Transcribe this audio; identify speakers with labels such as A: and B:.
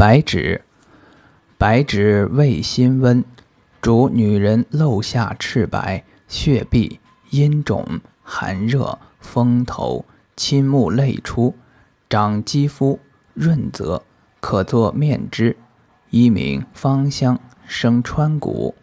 A: 白芷，白芷味辛温，主女人漏下赤白、血闭、阴肿、寒热、风头、亲目泪出，长肌肤，润泽，可作面汁。一名芳香，生川谷。